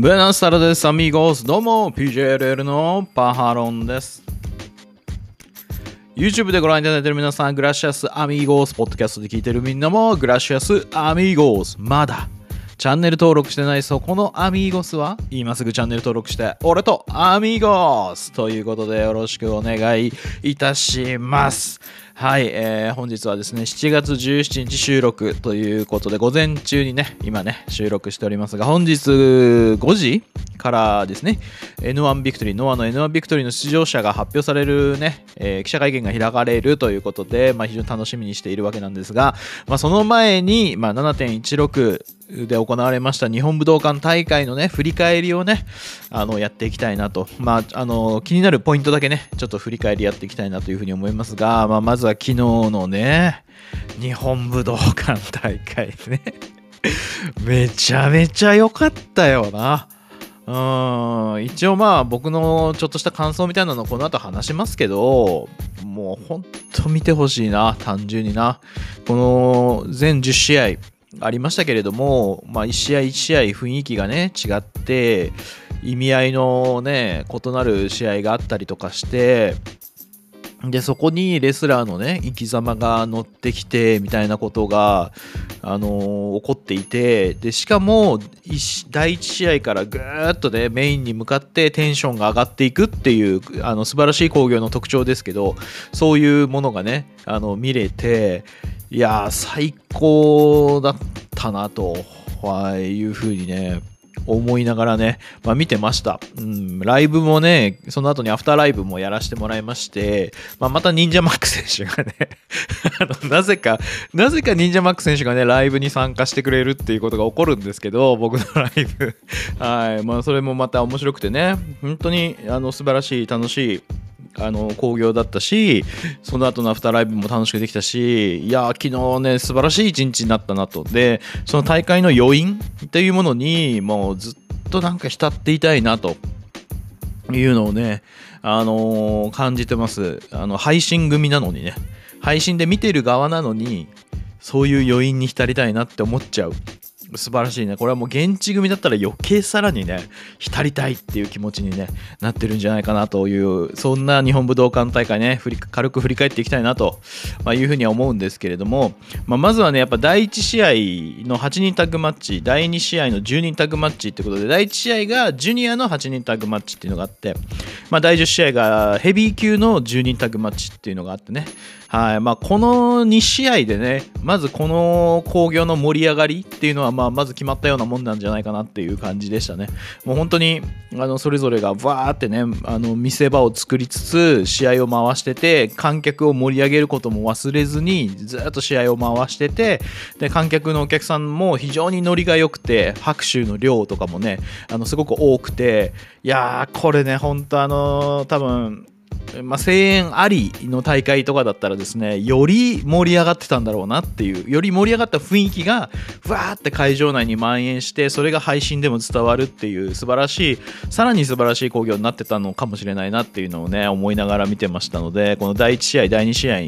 ブナスタラデスアミーゴスどうも PJLL のパハロンです。YouTube でご覧いただいている皆さんグラシアスアミーゴースポッドキャストで聞いているみんなもグラシアスアミーゴースまだ。チャンネル登録してないそこのアミーゴスは今すぐチャンネル登録して俺とアミーゴスということでよろしくお願いいたします。はい、えー、本日はですね、7月17日収録ということで、午前中にね、今ね、収録しておりますが、本日5時からですね、N1 ビクトリー、ノアの N1 ビクトリーの出場者が発表されるね、えー、記者会見が開かれるということで、まあ、非常に楽しみにしているわけなんですが、まあ、その前に、まあ、7.16で行われました日本武道館大会のね、振り返りをね、あの、やっていきたいなと。まあ、あの、気になるポイントだけね、ちょっと振り返りやっていきたいなというふうに思いますが、まあ、まずは昨日のね、日本武道館大会ね。めちゃめちゃ良かったよな。うん一応まあ僕のちょっとした感想みたいなのこの後話しますけどもうほんと見てほしいな単純になこの全10試合ありましたけれども、まあ、1試合1試合雰囲気がね違って意味合いのね異なる試合があったりとかしてでそこにレスラーのね生き様が乗ってきてみたいなことが、あのー、起こっていてでしかも第1試合からぐーっとねメインに向かってテンションが上がっていくっていうあの素晴らしい興行の特徴ですけどそういうものがねあの見れていや最高だったなとはいうふうにね思いながらね、まあ、見てました、うん。ライブもね、その後にアフターライブもやらせてもらいまして、まあ、また忍者マック選手がね あの、なぜか、なぜか忍者マック選手がね、ライブに参加してくれるっていうことが起こるんですけど、僕のライブはい。まあ、それもまた面白くてね、本当に、あの、素晴らしい、楽しい、あの興行だったしその後のアフターライブも楽しくできたしいや昨日ね素晴らしい一日になったなと。でその大会の余韻っていうものにもうずっとなんか浸っていたいなと。いうのをねあのー、感じてます。あの配信組なのにね。配信で見てる側なのにそういう余韻に浸りたいなって思っちゃう。素晴らしいね。これはもう現地組だったら余計さらにね、浸りたいっていう気持ちに、ね、なってるんじゃないかなという、そんな日本武道館大会ね、振り軽く振り返っていきたいなと、まあ、いうふうには思うんですけれども、まあ、まずはね、やっぱ第1試合の8人タッグマッチ、第2試合の10人タッグマッチってことで、第1試合がジュニアの8人タッグマッチっていうのがあって、まあ、第10試合がヘビー級の10人タッグマッチっていうのがあってね、はいまあ、この2試合でね、まずこの興行の盛り上がりっていうのは、まあ、まず決まったようなもんなんじゃないかなっていう感じでしたね。もう本当にあのそれぞれがわーってね、あの見せ場を作りつつ、試合を回してて、観客を盛り上げることも忘れずに、ずっと試合を回してて、で観客のお客さんも非常にノリが良くて、拍手の量とかもね、あのすごく多くて、いやー、これね、本当あのー、多分まあ、声援ありの大会とかだったらですねより盛り上がってたんだろうなっていうより盛り上がった雰囲気がふわーって会場内に蔓延してそれが配信でも伝わるっていう素晴らしいさらに素晴らしい興行になってたのかもしれないなっていうのをね思いながら見てましたのでこの第1試合第2試合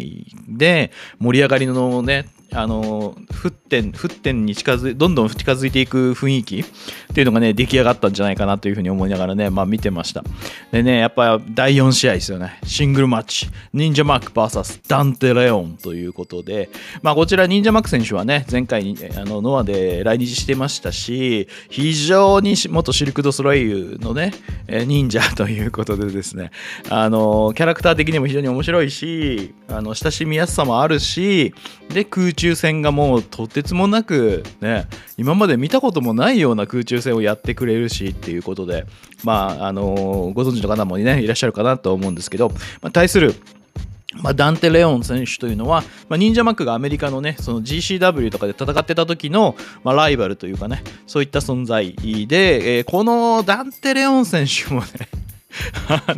で盛り上がりのねあの沸点沸点に近づいどんどん近づいていく雰囲気っていうのがね出来上がったんじゃないかなというふうに思いながらねまあ見てました。でねやっぱ第4試合ですよね。シングルマッチ。忍者マーク VS ダンテ・レオンということで。まあこちら忍者マーク選手はね前回あのノアで来日してましたし非常に元シルク・ド・ソライユのね忍者 ということでですね。あのキャラクター的にも非常に面白いしあの親しみやすさもあるしで空中中戦がもうとてつもなくね今まで見たこともないような空中戦をやってくれるしっていうことでまああのご存知の方もねいらっしゃるかなと思うんですけど、まあ、対するまあ、ダンテ・レオン選手というのは、まあ、忍者マックがアメリカのね、その GCW とかで戦ってた時の、まあ、ライバルというかね、そういった存在で、えー、このダンテ・レオン選手もね あ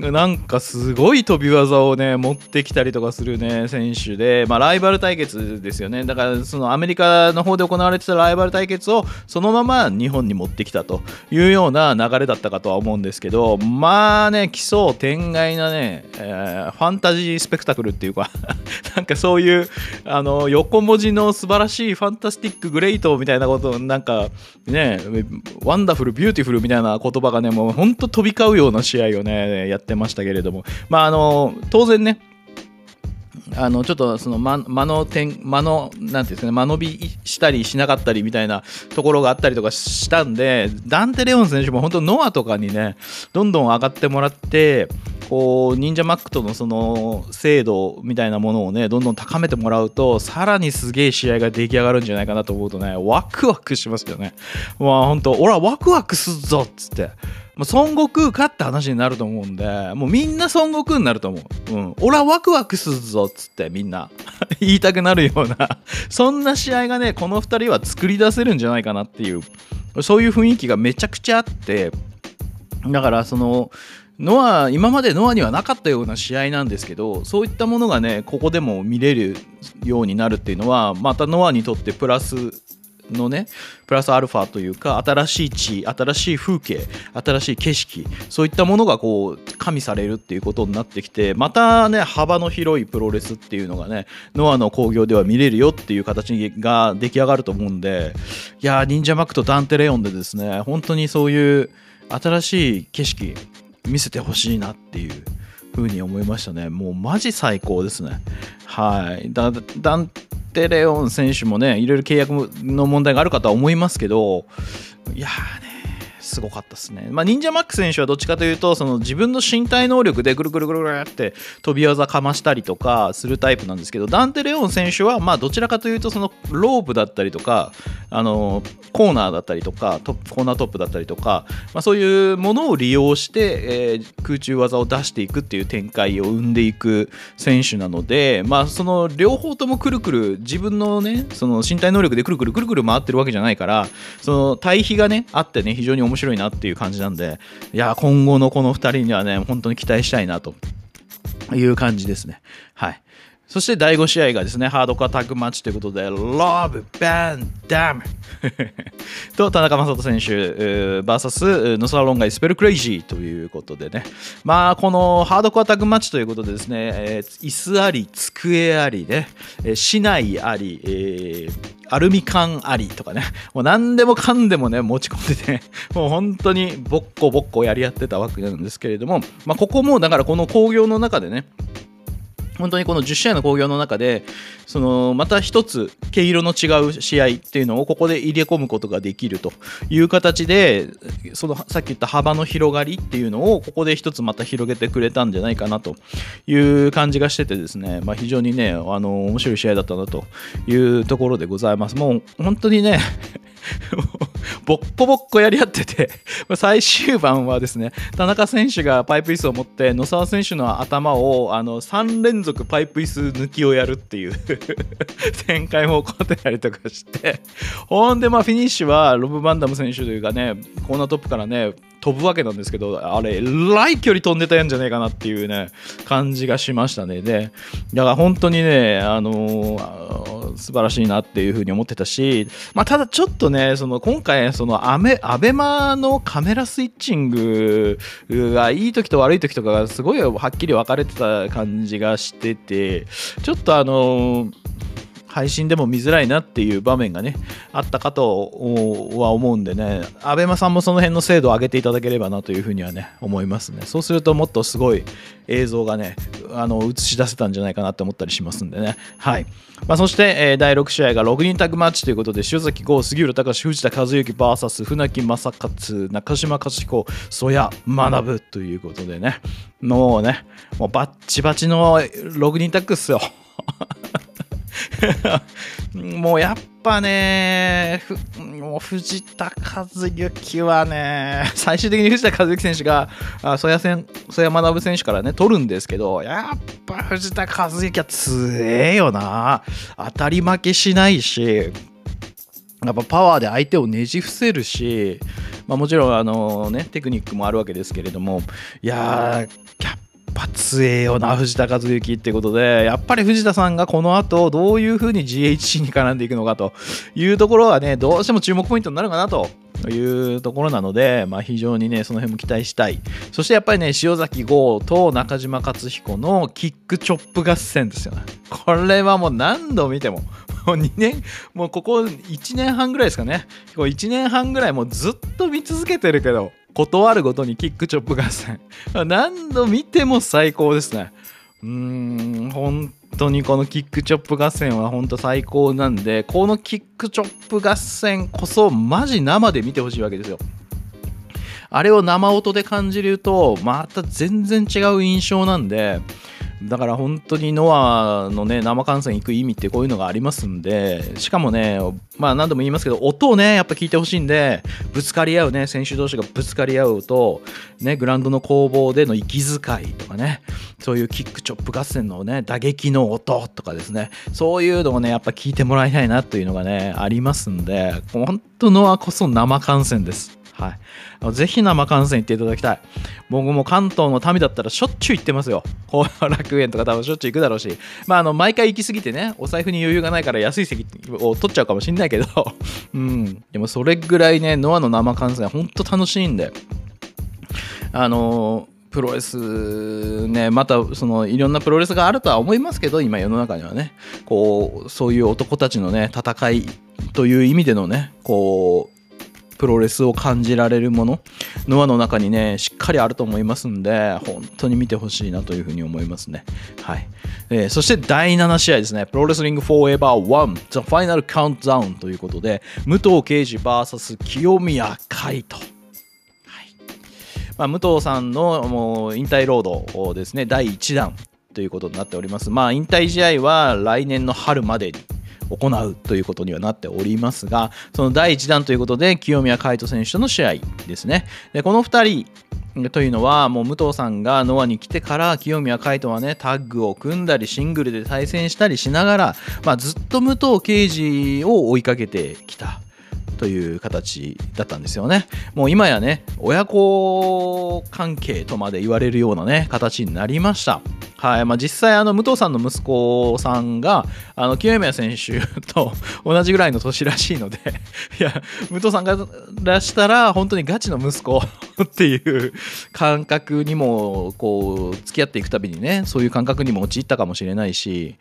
の、なんかすごい飛び技をね、持ってきたりとかするね、選手で、まあライバル対決ですよね。だからそのアメリカの方で行われてたライバル対決をそのまま日本に持ってきたというような流れだったかとは思うんですけど、まあね、奇想天外なね、えー、ファンタジースペクタクルっていうか なんかそういう、あの、横文字の素晴らしいファンタスティックグレイトみたいなことなんかね、ワンダフル、ビューティフルみたいな言葉がね、もう本当飛び交うような試合をね、やってましたけれども、まああの、当然ね、あのちょっとその間の展開のなんていうんですかね間延びしたりしなかったりみたいなところがあったりとかしたんでダンテ・レオン選手も本当ノアとかにねどんどん上がってもらってこう忍者マックとのその精度みたいなものをねどんどん高めてもらうとさらにすげえ試合が出来上がるんじゃないかなと思うとねワクワクしますよね。まあ本当俺はワクワクすっぞっつって。もう孫悟空かって話になると思うんで、もうみんな孫悟空になると思う。うん。俺はワクワクするぞっつってみんな 言いたくなるような そんな試合がね、この2人は作り出せるんじゃないかなっていう、そういう雰囲気がめちゃくちゃあって、だからその、ノア今までノアにはなかったような試合なんですけどそういったものがねここでも見れるようになるっていうのはまたノアにとってプラスのねプラスアルファというか新しい地新しい風景新しい景色そういったものがこう加味されるっていうことになってきてまたね幅の広いプロレスっていうのがねノアの興行では見れるよっていう形が出来上がると思うんでいや忍者マックとダンテレオンでですね本当にそういう新しい景色見せてほしいなっていう。ふうに思いましたね。もうマジ最高ですね。はい。ダンテレオン選手もね、いろいろ契約の問題があるかとは思いますけど、いやーね、すごかったですね。まあ、忍者マック選手はどっちかというと、その自分の身体能力でぐるぐるぐるぐるって飛び技かましたりとかするタイプなんですけど、ダンテ・レオン選手は、まあ、どちらかというと、そのロープだったりとか、あのコーナーだったりとかトップコーナートップだったりとか、まあ、そういうものを利用して、えー、空中技を出していくっていう展開を生んでいく選手なので、まあ、その両方ともくるくる自分のねその身体能力でくるくるくるくる回ってるわけじゃないからその対比がねあってね非常に面白い白いなっていう感じなんでいや今後のこの2人にはね本当に期待したいなという感じですね。はい。そして第5試合がですね、ハードコアタッグマッチということで、ロブ・バン・ダムと田中将人選手 VS ノサロンガイ・スペル・クレイジーということでね、まあ、このハードコアタッグマッチということでですね、えー、椅子あり、机ありね、えー、市内あり、えー、アルミ缶ありとかね、もう何でもかんでもね、持ち込んでて、もう本当にボッコボッコやり合ってたわけなんですけれども、まあ、ここもだからこの興行の中でね、本当にこの10試合の興行の中でそのまた一つ毛色の違う試合っていうのをここで入れ込むことができるという形でそのさっき言った幅の広がりっていうのをここで一つまた広げてくれたんじゃないかなという感じがしててですね、まあ、非常にねあの面白い試合だったなというところでございます。もう本当にねボッコボッコやり合ってて最終盤はですね田中選手がパイプ椅子を持って野沢選手の頭をあの3連続パイプ椅子抜きをやるっていう展開も起こってたりとかして。ほんでまあフィニッシュはロブ・バンダム選手というかねコーナートップからね飛ぶわけなんですけどあれえらい距離飛んでたんじゃないかなっていうね感じがしましたね。でだから本当にねあのー、素晴らしいなっていうふうに思ってたし、まあ、ただちょっとねその今回そのアメアベマのカメラスイッチングがいい時と悪い時とかがすごいはっきり分かれてた感じがしててちょっとあのー配信でも見づらいなっていう場面がねあったかとは思うんでね abema さんもその辺の精度を上げていただければなというふうにはね思いますね。そうするともっとすごい映像がねあの映し出せたんじゃないかなって思ったりしますんでね。はい、まあ、そして、えー、第6試合が6人タッグマッチということで塩崎豪杉浦隆藤田和幸 VS 船木正勝中島勝彦曽谷学ということでねもうねもうバッチバチの6人タッグっすよ もうやっぱね、もう藤田和幸はね、最終的に藤田和幸選手が、曽谷選曽谷学選手からね、取るんですけど、やっぱ藤田和幸は強えよな。当たり負けしないし、やっぱパワーで相手をねじ伏せるし、まあ、もちろんあの、ね、テクニックもあるわけですけれどもいやぱ強えよな藤田和幸ってことでやっぱり藤田さんがこの後どういう風に GHC に絡んでいくのかというところはねどうしても注目ポイントになるかなと。いうところなので、まあ、非常にねその辺も期待したい。そしてやっぱりね塩崎豪と中島克彦のキックチョップ合戦ですよね。これはもう何度見てももう2年もうここ1年半ぐらいですかね。こう1年半ぐらいもうずっと見続けてるけど断るごとにキックチョップ合戦。何度見ても最高ですね。うーん本当にこのキックチョップ合戦は本当最高なんでこのキックチョップ合戦こそマジ生で見てほしいわけですよ。あれを生音で感じるとまた全然違う印象なんでだから本当にノアのね生観戦行く意味ってこういうのがありますんでしかもねまあ何度も言いますけど音をねやっぱ聞いてほしいんでぶつかり合うね選手同士がぶつかり合うとねグラウンドの攻防での息遣いとかねそういうキックチョップ合戦のね打撃の音とかですねそういうのをねやっぱ聞いてもらいたいなというのがねありますんで本当ノアこそ生観戦です。はい。ぜひ生観戦行っていただきたい。僕も関東の民だったらしょっちゅう行ってますよ。後楽園とか多分しょっちゅう行くだろうし。まあ、あの、毎回行き過ぎてね、お財布に余裕がないから安い席を取っちゃうかもしんないけど、うん。でもそれぐらいね、ノアの生観戦、ほんと楽しいんで。あのプロレスね、またそのいろんなプロレスがあるとは思いますけど、今世の中にはね、こう、そういう男たちのね、戦いという意味でのね、こう、プロレスを感じられるものノアの中にねしっかりあると思いますんで本当に見てほしいなというふうに思いますね。はい、えー、そして第7試合ですね。プロレスリングフォーエバー1 The Final Countdown ということで武藤敬司 VS 清宮海斗まあ、武藤さんのもう引退ロードですね第1弾ということになっております。まあ引退試合は来年の春までに行うということにはなっておりますが、その第1弾ということで、清宮海斗選手との試合ですね。で、この2人、というのはもう武藤さんがノアに来てから清宮海斗はねタッグを組んだりシングルで対戦したりしながら、まあ、ずっと武藤敬司を追いかけてきたという形だったんですよね。もう今やね、親子関係とまで言われるようなね、形になりました。はいまあ、実際、あの武藤さんの息子さんがあの清宮選手と 同じぐらいの年らしいので いや、武藤さんからしたら、本当にガチの息子 っていう感覚にもこう付き合っていくたびにね、そういう感覚にも陥ったかもしれないし、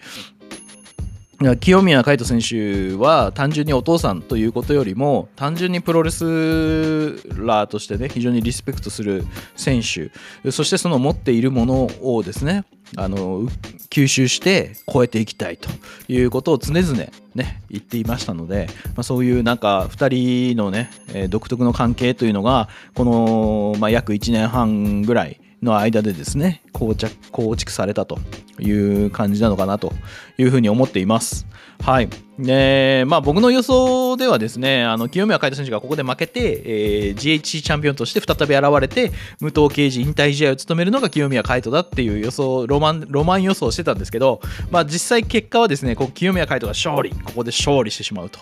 清宮海斗選手は単純にお父さんということよりも単純にプロレスラーとしてね非常にリスペクトする選手。そしてその持っているものをですねあの吸収して超えていきたいということを常々ね言っていましたので、まあ、そういうなんか2人のね、独特の関係というのがこの、まあ、約1年半ぐらいの間でですね構築構築されたという感じなのかなというふうに思っています。はい。で、まあ僕の予想ではですね、あの、清宮海斗選手がここで負けて、えー、GHC チャンピオンとして再び現れて、武藤敬司引退試合を務めるのが清宮海斗だっていう予想、ロマン、ロマン予想してたんですけど、まあ実際結果はですね、こう清宮海斗が勝利、ここで勝利してしまうと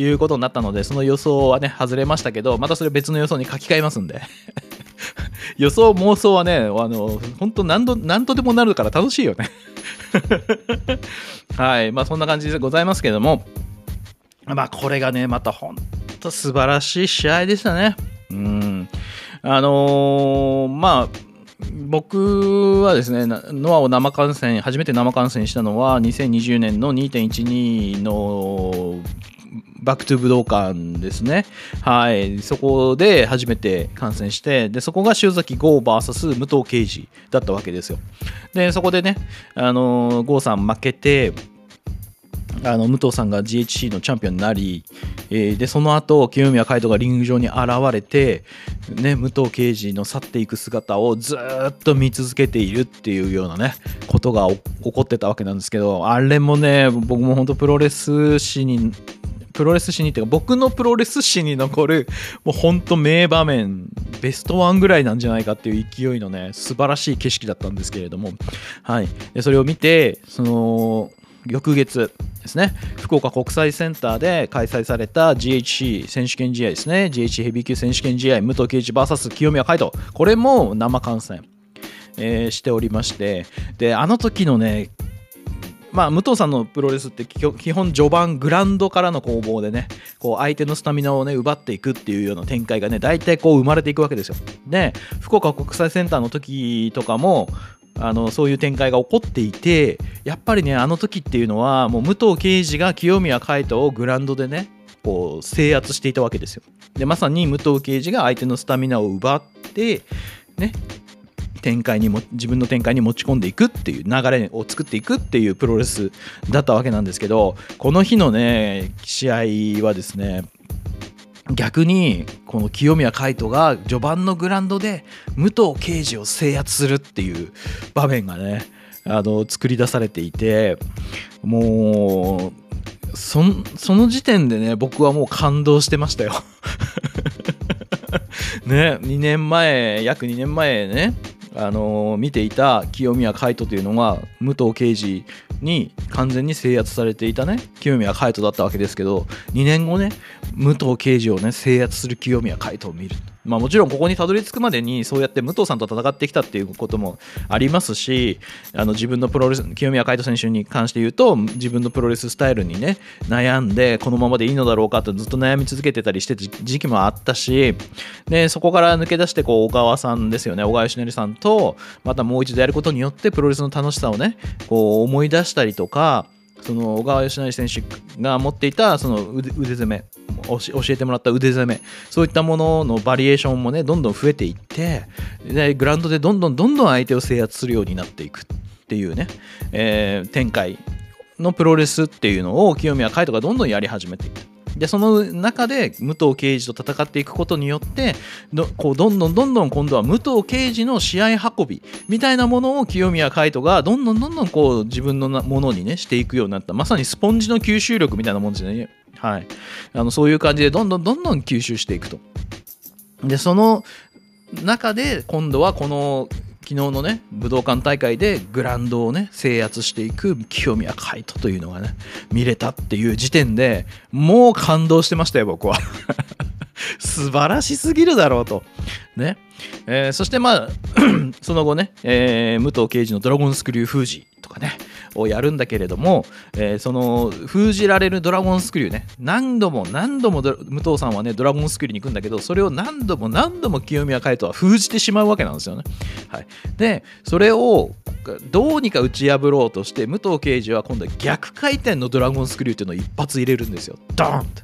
いうことになったので、その予想はね、外れましたけど、またそれ別の予想に書き換えますんで 予想妄想はね、あの、本当何度、何とでもなるから楽しいよね はい。まあそんな感じでございますけども、まあこれがね、また本当素晴らしい試合でしたね。うん。あのー、まあ、僕はですね、ノアを生観戦、初めて生観戦したのは2020年の2.12の Back to 武道館ですね。はい。そこで初めて観戦して、で、そこが塩崎豪 VS 武藤敬司だったわけですよ。で、そこでね、あの、郷さん負けて、あの武藤さんが GHC のチャンピオンになり、えー、でその後清宮海斗がリング上に現れて、ね、武藤敬司の去っていく姿をずっと見続けているっていうようなねことが起こってたわけなんですけどあれもね僕も本当プロレス史にプロレス史にっていうか僕のプロレス史に残るもうほんと名場面ベストワンぐらいなんじゃないかっていう勢いのね素晴らしい景色だったんですけれども。はい。でそれを見てその翌月ですね福岡国際センターで開催された GHC 選手権試合ですね。GHC ヘビー級選手権試合武藤敬司 VS 清宮海斗。これも生観戦、えーしておりまして。であの時のねまあ、武藤さんのプロレスって基本序盤グラウンドからの攻防でねこう相手のスタミナをね奪っていくっていうような展開がね大体こう生まれていくわけですよ。で福岡国際センターの時とかもあのそういう展開が起こっていてやっぱりねあの時っていうのはもう武藤敬司が清宮海斗をグラウンドでねこう制圧していたわけですよ。でまさに武藤敬司が相手のスタミナを奪ってね展開にも自分の展開に持ち込んでいくっていう流れを作っていくっていうプロレスだったわけなんですけどこの日のね試合はですね逆にこの清宮海斗が序盤のグラウンドで武藤敬司を制圧するっていう場面がねあの作り出されていてもうそその時点でね僕はもう感動してましたよ。ね2年前約2年前ねあの見ていた清宮海斗というのが武藤刑事に完全に制圧されていたね清宮海斗だったわけですけど2年後ね武藤刑事をね制圧する清宮海斗を見ると。まあもちろんここにたどり着くまでにそうやって武藤さんと戦ってきたっていうこともありますしあの自分のプロレス清宮海斗選手に関して言うと自分のプロレススタイルにね悩んでこのままでいいのだろうかってずっと悩み続けてたりしてた時期もあったしでそこから抜け出してこう小川さんですよね小川義成さんとまたもう一度やることによってプロレスの楽しさをねこう思い出したりとかその小川義成選手が持っていたその腕腕攻め教えてもらった腕攻めそういったもののバリエーションもねどんどん増えていってでグラウンドでどんどんどんどん相手を制圧するようになっていくっていうね、えー展開のプロレスっていうのを清宮海斗がどんどんやり始めていった。でその中で武藤敬司と戦っていくことによってどこうどんどんどんどん今度は武藤敬司の試合運びみたいなものを清宮海斗がどんどんどんどんこう自分のものにねしていくようになった。まさにスポンジの吸収力みたいなもんですよね、はい、あのそういう感じでどんどんどんどん吸収していくと。でその中で今度はこの昨日のね武道館大会でグラウンドをね制圧していく清宮海斗というのがね見れたっていう時点でもう感動してましたよ僕は。素晴らしすぎるだろうと。ね、えーそしてまあ その後ね、えー武藤敬司のドラゴンスクリュー封じとかね。をやるんだけれども、えーその封じられるドラゴンスクリューね何度も何度も武藤さんはねドラゴンスクリューに行くんだけどそれを何度も何度も清宮海斗は封じてしまうわけなんですよね。はい、でそれをどうにか打ち破ろうとして武藤刑事は今度は逆回転のドラゴンスクリューっていうのを一発入れるんですよ。ドーンと。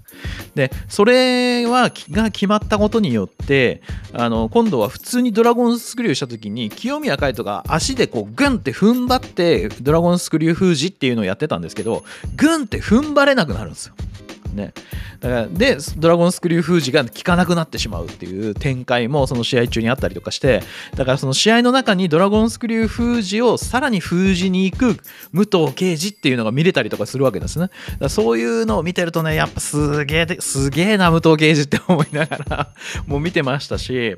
でそれはが決まったことによってあの今度は普通にドラゴンスクリューした時に清宮海斗が足でこうグンって踏ん張ってドラゴンスクリュー封じっていうのをやってたんですけどグンって踏ん張れなくなるんですよ。ね、だからでドラゴンスクリュー封じが効かなくなってしまうっていう展開もその試合中にあったりとかしてだからその試合の中にドラゴンスクリュー封じをさらに封じに行く武藤敬司っていうのが見れたりとかするわけですね。だからそういうのを見てるとねやっぱすげえすげえな武藤敬司って思いながら もう見てましたし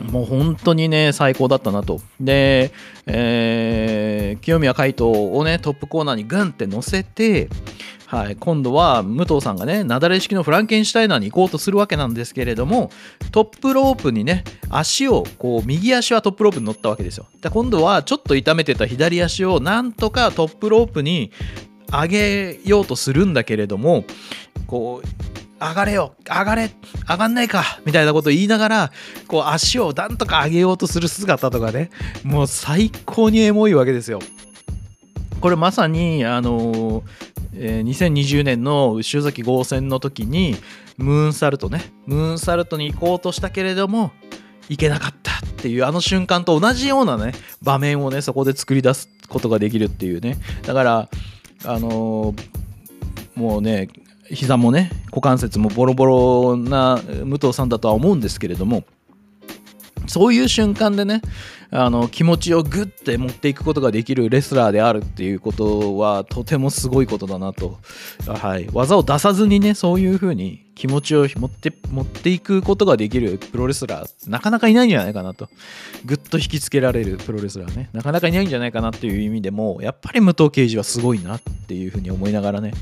もう本当にね、最高だったなと。で、えー清宮海斗をね、トップコーナーにグンって乗せて、はい、今度は武藤さんがね、雪崩式のフランケンシュタイナーに行こうとするわけなんですけれども、トップロープにね、足を、こう、右足はトップロープに乗ったわけですよ。で今度はちょっと痛めてた左足をなんとかトップロープに上げようとするんだけれども、こう、上がれよ上がれ上がんないかみたいなことを言いながらこう足をなんとか上げようとする姿とかねもう最高にエモいわけですよ。これまさにあのえー2020年の塩崎豪戦の時にムーンサルトねムーンサルトに行こうとしたけれども行けなかったっていうあの瞬間と同じようなね場面をねそこで作り出すことができるっていうね。だからあのーもうね膝もね股関節もボロボロな武藤さんだとは思うんですけれどもそういう瞬間でねあの気持ちをグッて持っていくことができるレスラーであるっていうことはとてもすごいことだなと、はい、技を出さずにねそういう風に気持ちを持って持っていくことができるプロレスラーなかなかいないんじゃないかなと。ぐっと引きつけられるプロレスラーね。なかなかいないんじゃないかなっていう意味でもやっぱり武藤敬司はすごいなっていうふうに思いながらね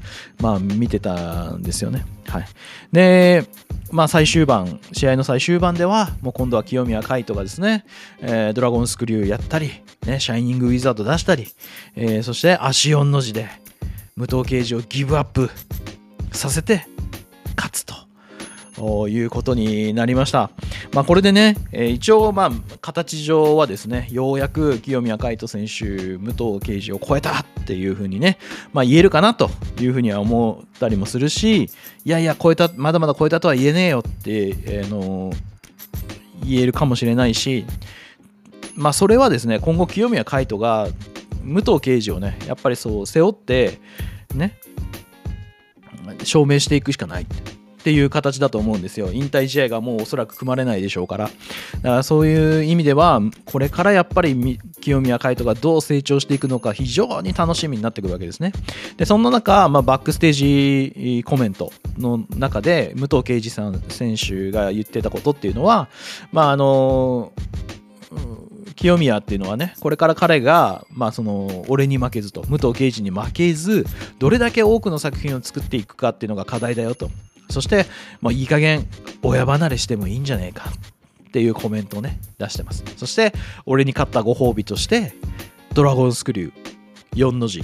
まあ見てたんですよね。はい。でまあ最終盤試合の最終盤ではもう今度は清宮海斗がですね、えー、ドラゴンスクリューやったり、ね、シャイニングウィザード出したり、えー、そして足4の字で武藤敬司をギブアップさせて勝つということになりました。まあ、これでね、えー、一応、まあ、形上はですね、ようやく清宮海斗選手、武藤敬司を超えたっていうふうにね、まあ、言えるかなというふうには思ったりもするし、いやいや、超えた、まだまだ超えたとは言えねえよって、えー、の言えるかもしれないし、まあ、それはですね、今後、清宮海斗が武藤敬司をね、やっぱりそう背負って、ね、証明していくしかないっていう形だと思うんですよ。引退試合がもうおそらく組まれないでしょうから。だからそういう意味では、これからやっぱり清宮海斗がどう成長していくのか非常に楽しみになってくるわけですね。で、そんな中、まあ、バックステージコメントの中で、武藤敬司さん選手が言ってたことっていうのは、まあ、あの清宮っていうのはねこれから彼が、まあ、その俺に負けずと武藤敬司に負けずどれだけ多くの作品を作っていくかっていうのが課題だよと。そして、まあ、いい加減親離れしてもいいんじゃねえかっていうコメントをね出してます。そして俺に勝ったご褒美としてドラゴンスクリュー4の字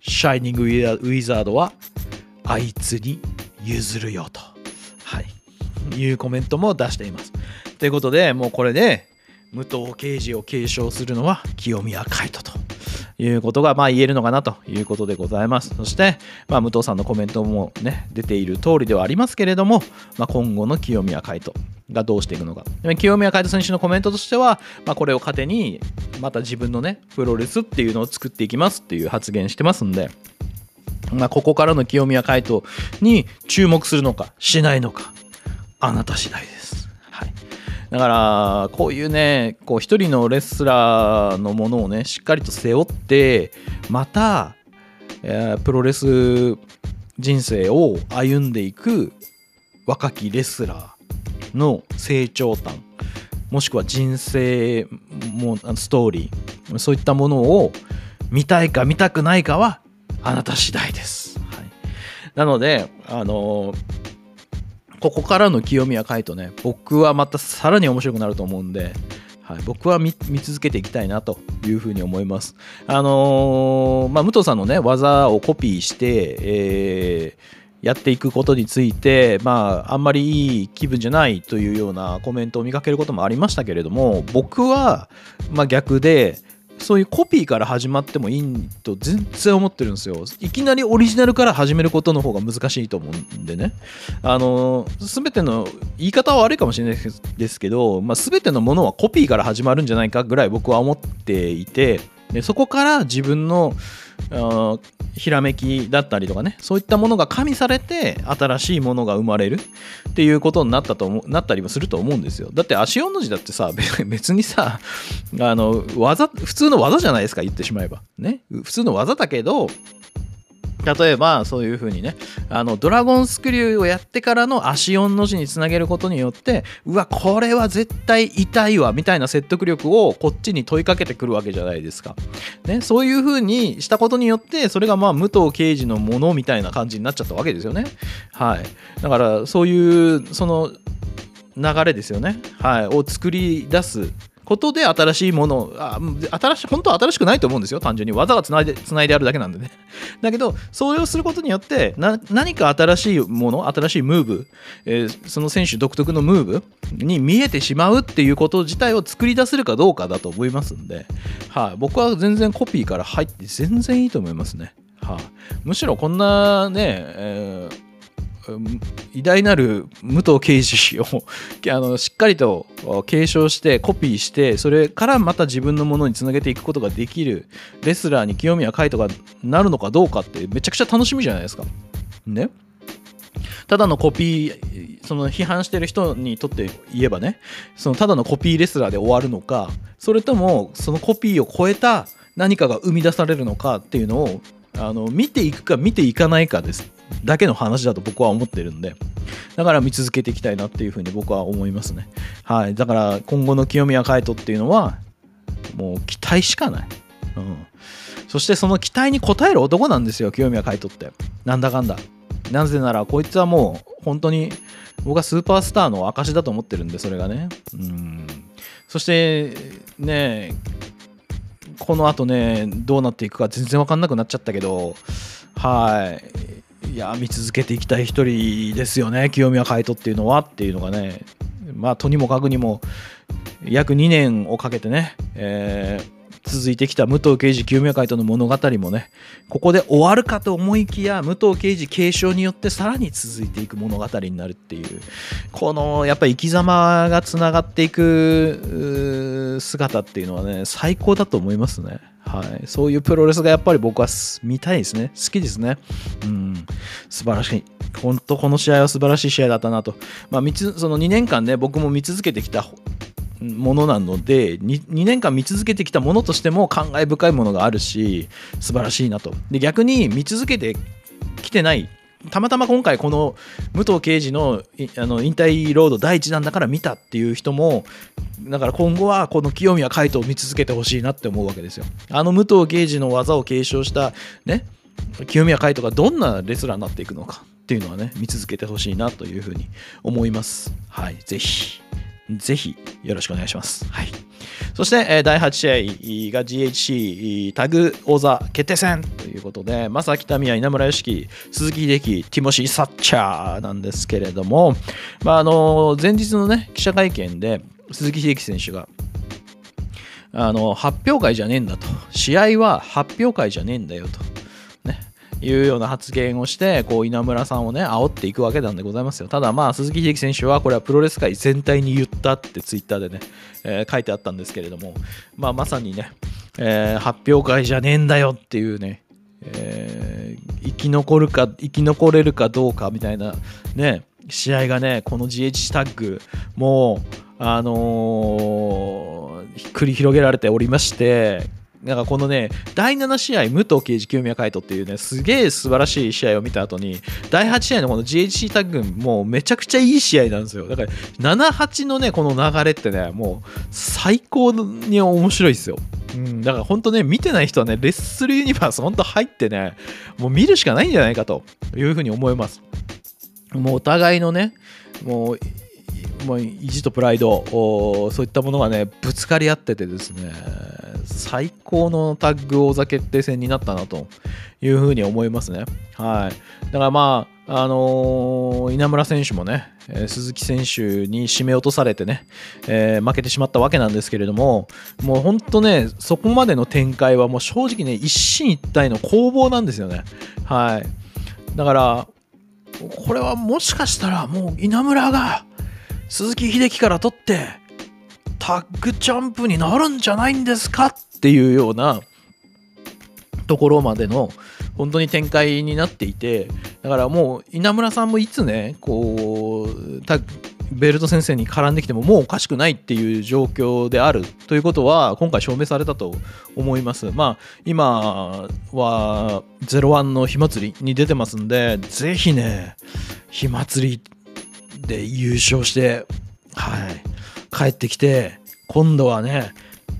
シャイニングウィザードはあいつに譲るよと、はい、いうコメントも出しています。ということで、もうこれで、武藤敬司を継承するのは清宮海斗ということがまあ言えるのかなということでございます。そして、まあ、武藤さんのコメントもね、出ている通りではありますけれども、まあ、今後の清宮海斗がどうしていくのか。清宮海斗選手のコメントとしては、まあ、これを糧に、また自分のね、プロレスっていうのを作っていきますっていう発言してますんで、まあ、ここからの清宮海斗に注目するのか、しないのか、あなた次第です。だからこういうね一人のレスラーのものをねしっかりと背負ってまた、プロレス人生を歩んでいく若きレスラーの成長端もしくは人生もストーリーそういったものを見たいか見たくないかはあなた次第です。はい、なのであのーここからの清宮海斗ね、僕はまたさらに面白くなると思うんで、はい、僕は見続けていきたいなというふうに思います。あのー、まあ、武藤さんのね、技をコピーして、えーやっていくことについて、まあ、あんまりいい気分じゃないというようなコメントを見かけることもありましたけれども、僕は、まあ、逆で、そういうコピーから始まってもいいと全然思ってるんですよ。いきなりオリジナルから始めることの方が難しいと思うんでね。あの、全ての、言い方は悪いかもしれないですけど、まあ、全てのものはコピーから始まるんじゃないかぐらい僕は思っていて、でそこから自分のひらめきだったりとかねそういったものが加味されて新しいものが生まれるっていうことになったと思なったりもすると思うんですよ。だって足音の字だってさ別にさあの技普通の技じゃないですか言ってしまえば。ね。普通の技だけど例えばそういう風にねあのドラゴンスクリューをやってからの足4の字につなげることによってうわこれは絶対痛いわみたいな説得力をこっちに問いかけてくるわけじゃないですか、ね、そういう風にしたことによってそれがまあ武藤刑事のものみたいな感じになっちゃったわけですよね。はい。だからそういうその流れですよね、はい、を作り出すことで新しいものあ新し本当は新しくないと思うんですよ。単純に。技がつないでつないであるだけなんでね。だけどそれをすることによって何か新しいもの新しいムーブ、えー、その選手独特のムーブに見えてしまうっていうこと自体を作り出せるかどうかだと思いますんで、はい、僕は全然コピーから入って全然いいと思いますね、はい、むしろこんなね、えー偉大なる武藤敬司をあのしっかりと継承してコピーしてそれからまた自分のものにつなげていくことができるレスラーに清宮海斗がなるのかどうかってめちゃくちゃ楽しみじゃないですか。ねただのコピーその批判してる人にとって言えばねそのただのコピーレスラーで終わるのかそれともそのコピーを超えた何かが生み出されるのかっていうのをあの見ていくか見ていかないかですだけの話だと僕は思ってるんでだから見続けていきたいなっていうふうに僕は思いますね。はい。だから今後の清宮海斗っていうのは、もう期待しかない。うん。そしてその期待に応える男なんですよ、清宮海斗って。なんだかんだ。なぜなら、こいつはもう本当に僕はスーパースターの証だと思ってるんで、それがね。うん。そしてね、この後ね、どうなっていくか全然わかんなくなっちゃったけど、はい。いや、見続けていきたい一人ですよね、清宮海斗っていうのはっていうのがね、まあ、とにもかくにも、約2年をかけてね、えー続いてきた武藤刑事救命会との物語もねここで終わるかと思いきや武藤刑事継承によってさらに続いていく物語になるっていうこのやっぱり生き様がつながっていく姿っていうのはね最高だと思いますね。はい、そういうプロレスがやっぱり僕は見たいですね。好きですね。うん。素晴らしい。本当この試合は素晴らしい試合だったなと。まあ、その2年間ね、僕も見続けてきたものなので 2, 2, 年間見続けてきたものとしても感慨深いものがあるし素晴らしいなと。で逆に見続けてきてないたまたま今回この武藤刑事のあの引退ロード第1弾だから見たっていう人もだから今後はこの清宮海斗を見続けてほしいなって思うわけですよ。あの武藤刑事の技を継承したね清宮海斗がどんなレスラーになっていくのかっていうのはね見続けてほしいなというふうに思います。はいぜひ。ぜひ。よろしくお願いします。はい。そして、え第8試合が GHC タグ王座決定戦ということで、正木民也、稲村良樹、鈴木秀樹、ティモシー・サッチャーなんですけれども、まあ、あの前日のね、記者会見で、鈴木秀樹選手が、あの発表会じゃねえんだと、試合は発表会じゃねえんだよと。いうような発言をして、こう稲村さんをね、煽っていくわけなんでございますよ。ただまあ、鈴木秀樹選手は、これはプロレス界全体に言ったってツイッターでね、えー、書いてあったんですけれども、まあ、まさにね、えー、発表会じゃねえんだよっていうね、えー、生き残るか、生き残れるかどうかみたいなね、試合がね、この GH タッグ、もう、あのー、繰り広げられておりまして、なんかこのね、第7試合、武藤刑事清宮海斗っていうね、すげえ素晴らしい試合を見た後に、第8試合のこの GHC タッグもうめちゃくちゃいい試合なんですよ。だから、7、8のね、この流れってね、もう最高に面白いですよ。うん、だから本当ね、見てない人はね、レッスルユニバース本当入ってね、もう見るしかないんじゃないかというふうに思います。もうお互いのね、もうもう意地とプライドそういったものがねぶつかり合っててですね最高のタッグ王座決定戦になったなというふうに思いますね。はい。だからまああのー、稲村選手もね、え、鈴木選手に締め落とされてね、えー、負けてしまったわけなんですけれどももう本当ねそこまでの展開はもう正直ね一進一退の攻防なんですよね。はい。だからこれはもしかしたらもう稲村が鈴木秀樹から取ってタッグチャンプになるんじゃないんですか？っていうようなところまでの本当に展開になっていてだからもう稲村さんもいつねこうベルト先生に絡んできてももうおかしくないっていう状況であるということは今回証明されたと思います。まあ今は01の火祭りに出てますんでぜひね火祭りで優勝して、はい、帰ってきて、今度はね、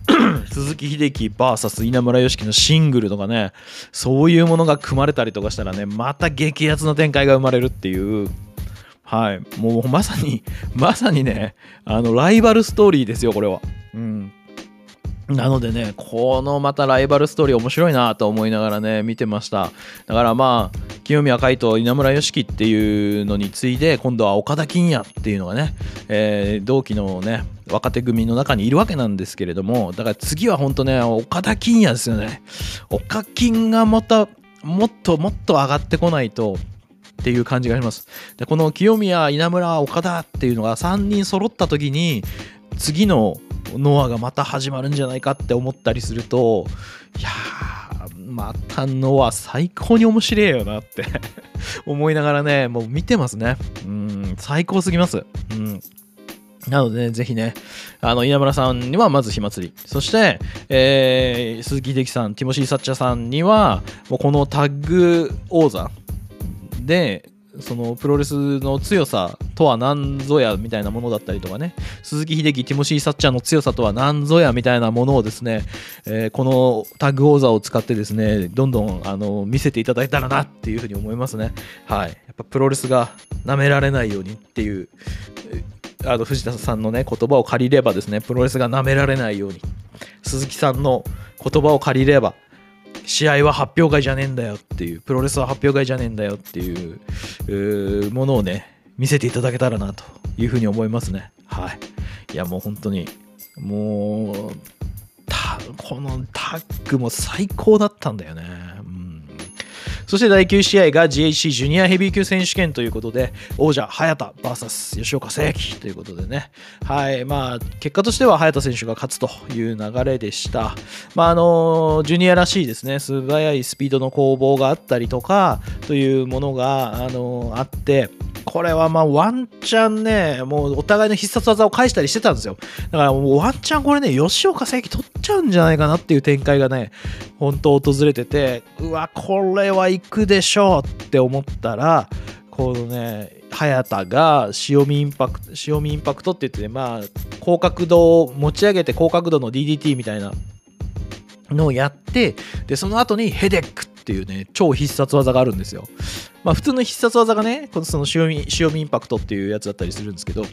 鈴木秀樹 VS 稲村良樹のシングルとかね、そういうものが組まれたりとかしたらね、また激アツの展開が生まれるっていう、はい、もうまさに、まさにね、あの、ライバルストーリーですよ、これは。うん。なのでね、このまたライバルストーリー面白いなと思いながらね、見てました。だからまあ、清宮海斗、稲村良樹っていうのに次いで、今度は岡田金也っていうのがね、えー、同期のね、若手組の中にいるわけなんですけれども、だから次は本当ね、岡田金也ですよね。岡金がまた、もっともっと上がってこないと、っていう感じがします。でこの清宮、稲村、岡田っていうのが3人揃った時に次のノアがまた始まるんじゃないかって思ったりするといやまたノア最高に面白いよなって 思いながらねもう見てますね。うん最高すぎます。うん。なので、ね、ぜひね、あの、稲村さんにはまず火祭り。そして、えー、鈴木秀樹さん、ティモシー・サッチャーさんには、もうこのタッグ王座で、そのプロレスの強さとは何ぞやみたいなものだったりとかね。鈴木秀樹ティモシー・サッチャーの強さとは何ぞやみたいなものをですね、えー、このタッグ王座を使ってですねどんどんあの見せていただいたらなっていうふうに思いますね。はい。やっぱプロレスが舐められないようにっていうあの藤田さんのね言葉を借りればですねプロレスが舐められないように。鈴木さんの言葉を借りれば試合は発表会じゃねえんだよっていう、プロレスは発表会じゃねえんだよっていうものをね、見せていただけたらなというふうに思いますね。はい。いや、もう本当に、もう、このタッグも最高だったんだよね。そして第9試合が GHC ジュニアヘビー級選手権ということで、王者、早田 VS 吉岡誠樹ということでね、はい、まあ、結果としては早田選手が勝つという流れでした。まあ、あの、ジュニアらしいですね、素早いスピードの攻防があったりとか、というものが、あの、あって、これはまあワンチャンね、もうお互いの必殺技を返したりしてたんですよ。だからもうワンチャンこれね、吉岡聖輝取っちゃうんじゃないかなっていう展開がね、本当訪れてて、うわ、これは行くでしょうって思ったら、このね、早田が塩見インパクト、塩見インパクトって言って、ね、まあ、高角度を持ち上げて高角度の DDT みたいなのをやって、で、その後にヘデックっっていうね、超必殺技があるんですよ。まあ、普通の必殺技がね、このその塩味、塩味インパクトっていうやつだったりするんですけど、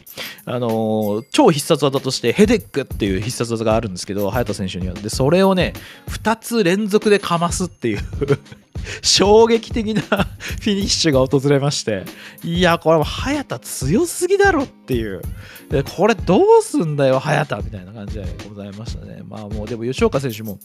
あのー、超必殺技としてヘデックっていう必殺技があるんですけど、早田選手には。で、それをね、2つ連続でかますっていう 衝撃的なフィニッシュが訪れまして、いや、これも早田強すぎだろっていう。で、これどうすんだよ、早田みたいな感じでございましたね。まあもう、でも吉岡選手も、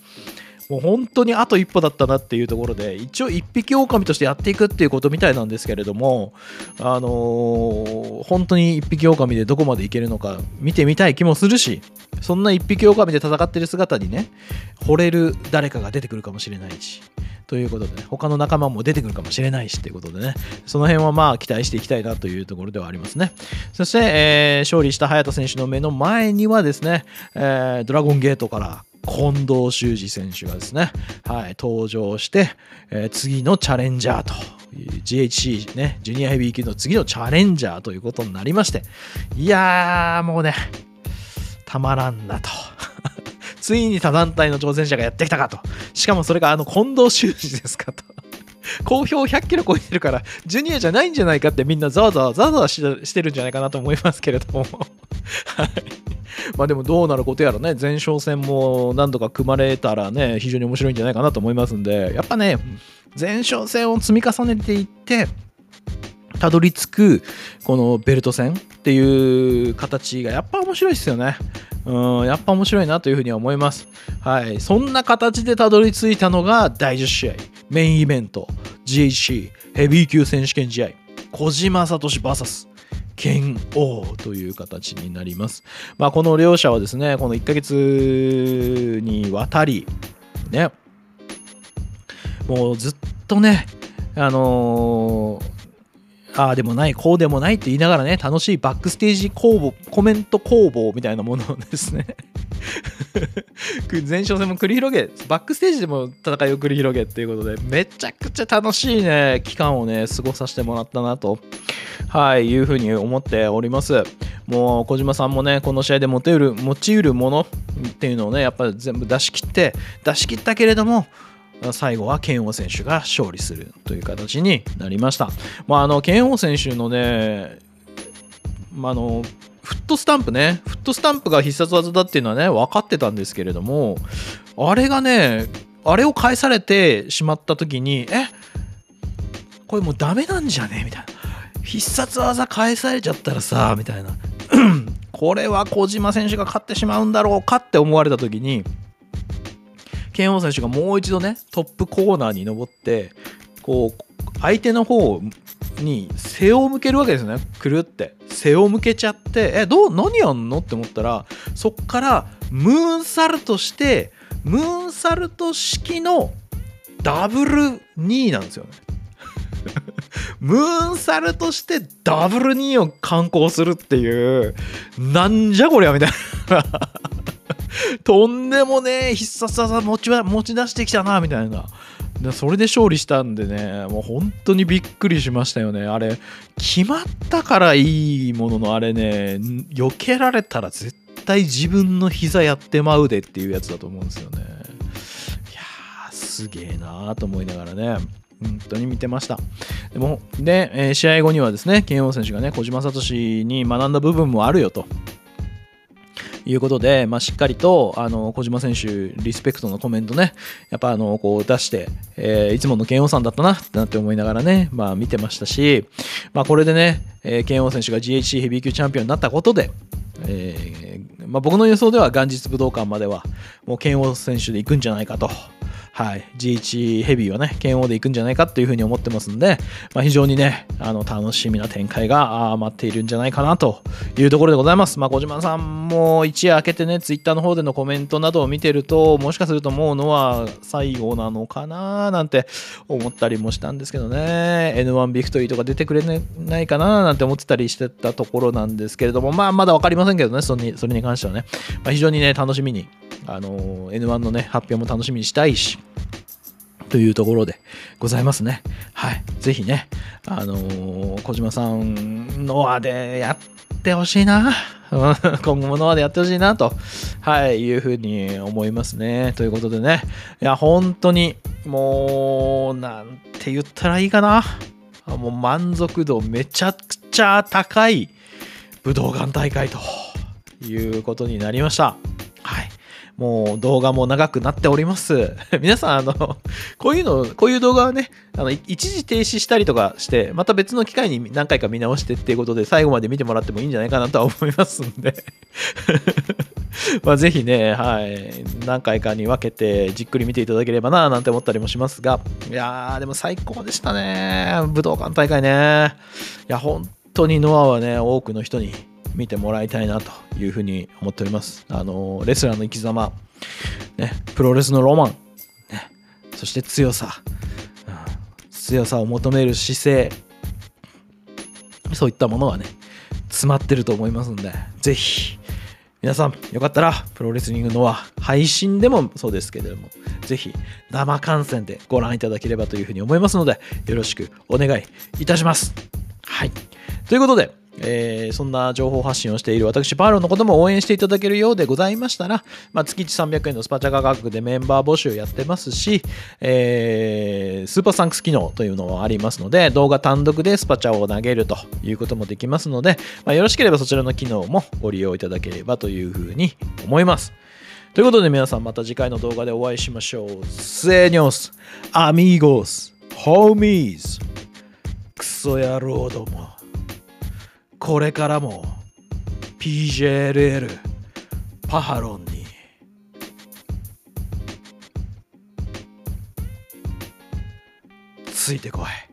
もう本当にあと一歩だったなっていうところで一応一匹狼としてやっていくっていうことみたいなんですけれどもあのー、本当に一匹狼でどこまでいけるのか見てみたい気もするしそんな一匹狼で戦ってる姿にね惚れる誰かが出てくるかもしれないしということで、ね、他の仲間も出てくるかもしれないしということでね、その辺はまあ期待していきたいなというところではありますね。そして、えー、勝利した早田選手の目の前にはですね、えー、ドラゴンゲートから近藤修二選手がですね、はい、登場して、えー、次のチャレンジャーと GHC ね、ジュニアヘビー級の次のチャレンジャーということになりまして、いやー、もうね、たまらんなと。ついに他団体の挑戦者がやってきたかと。しかもそれがあの近藤修二ですかと。好評100キロ超えてるから、ジュニアじゃないんじゃないかってみんなざわざわざわざわしてるんじゃないかなと思いますけれども。はい。まあでもどうなることやらね、前哨戦も何度か組まれたらね、非常に面白いんじゃないかなと思いますんで、やっぱね、前哨戦を積み重ねていって、たどり着くこのベルト戦っていう形がやっぱ面白いですよね。うん、やっぱ面白いなというふうには思います。はい。そんな形でたどり着いたのが第10試合、メインイベント、GHC ヘビー級選手権試合、小島聡 VS 剣王という形になります。まあ、この両者はですね、この1ヶ月にわたり、ね、もうずっとね、あのーああでもない、こうでもないって言いながらね、楽しいバックステージ工房、コメント工房みたいなものですね 前哨戦も繰り広げ、バックステージでも戦いを繰り広げっていうことで、めちゃくちゃ楽しいね、期間をね、過ごさせてもらったなと、はい、いうふうに思っております。もう、小島さんもね、この試合で持てる、持ちうるものっていうのをね、やっぱり全部出し切って、出し切ったけれども、最後は剣王選手が勝利するという形になりました。まあ、あの剣王選手のね、まあ、のフットスタンプね、フットスタンプが必殺技だっていうのはね、分かってたんですけれども、あれがね、あれを返されてしまった時に、えこれもうダメなんじゃね？みたいな。必殺技返されちゃったらさ、みたいな。これは小島選手が勝ってしまうんだろうかって思われた時に、剣王選手がもう一度ねトップコーナーに登ってこう相手の方に背を向けるわけですね。くるって。背を向けちゃってえどう何やんの？って思ったらそっからムーンサルトしてムーンサルト式のダブル2なんですよね。ムーンサルトしてダブル2を観光するっていうなんじゃこりゃみたいな。とんでもねえ必殺技持ち持ち出してきたなみたいなでそれで勝利したんでね、もう本当にびっくりしましたよね。あれ、決まったからいいものの、あれね、避けられたら絶対自分の膝やってまうでっていうやつだと思うんですよね。いや、すげえなーと思いながらね。本当に見てました。でも、で、えー試合後にはですね、慶応選手がね、小島聡に学んだ部分もあるよと。いうことで、まあ、しっかりとあの小島選手、リスペクトのコメントね、やっぱあのこう出して、えーいつもの慶応さんだったなってなって思いながらね、まあ、見てましたし、まあ、これでね、えー慶応選手が GHC ヘビー級チャンピオンになったことで、えーまあ、僕の予想では元日武道館まではもう慶応選手で行くんじゃないかと。はい、GH ヘビーはね、剣王で行くんじゃないかというふうに思ってますんで、まあ、非常にね、あの楽しみな展開が待っているんじゃないかなというところでございます。まあ、小島さんも一夜明けてね、ツイッターの方でのコメントなどを見てると、もしかするともうのは最後なのかななんて思ったりもしたんですけどね、N1 ビクトリーとか出てくれないかななんて思ってたりしてたところなんですけれども、まあ、まだ分かりませんけどね、それにそれに関してはね、まあ、非常にね、楽しみに、あの N1 のね、発表も楽しみにしたいし、というところでございますね。はい。ぜひね、あのー小島さん、ノアでやってほしいな。今後もノアでやってほしいなと、はい、いうふうに思いますね。ということでね、いや、本当に、もう、なんて言ったらいいかな。もう満足度めちゃくちゃ高い武道館大会ということになりました。もう動画も長くなっております。皆さん、あの、こういうの、こういう動画はね、あの一時停止したりとかして、また別の機会に何回か見直してっていうことで、最後まで見てもらってもいいんじゃないかなとは思いますんで。まあぜひね、はい、何回かに分けてじっくり見ていただければななんて思ったりもしますが、いやー、でも最高でしたね。武道館大会ね。いや、本当にノアはね、多くの人に見てもらいたいなというふうに思っております。あの、レスラーの生き様、ね、プロレスのロマン、ね、そして強さ、うん強さを求める姿勢、そういったものがね、詰まってると思いますんで、ぜひ、皆さん、よかったら、プロレスリングのは配信でもそうですけれども、ぜひ生観戦でご覧いただければというふうに思いますので、よろしくお願いいたします。はい。ということで、えーそんな情報発信をしている私、パーロンのことも応援していただけるようでございましたら、まあ、月1 300円のスパチャ価格でメンバー募集やってますし、えースーパーサンクス機能というのもありますので、動画単独でスパチャを投げるということもできますので、まあ、よろしければそちらの機能もご利用いただければというふうに思います。ということで皆さんまた次回の動画でお会いしましょう。セニョス、アミーゴス、ホーミーズ、クソ野郎ども。これからも PJLL パハロンについてこい。